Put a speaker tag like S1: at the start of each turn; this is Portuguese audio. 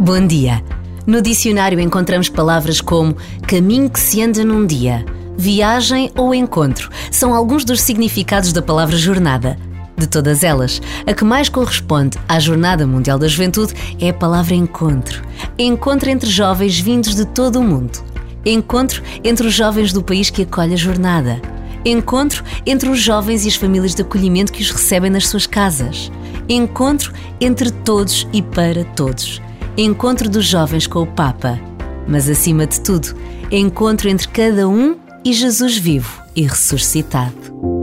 S1: Bom dia. No dicionário encontramos palavras como caminho que se anda num dia, viagem ou encontro. São alguns dos significados da palavra jornada. De todas elas, a que mais corresponde à Jornada Mundial da Juventude é a palavra encontro. Encontro entre jovens vindos de todo o mundo. Encontro entre os jovens do país que acolhe a jornada. Encontro entre os jovens e as famílias de acolhimento que os recebem nas suas casas. Encontro entre todos e para todos. Encontro dos jovens com o Papa. Mas acima de tudo, encontro entre cada um e Jesus vivo e ressuscitado.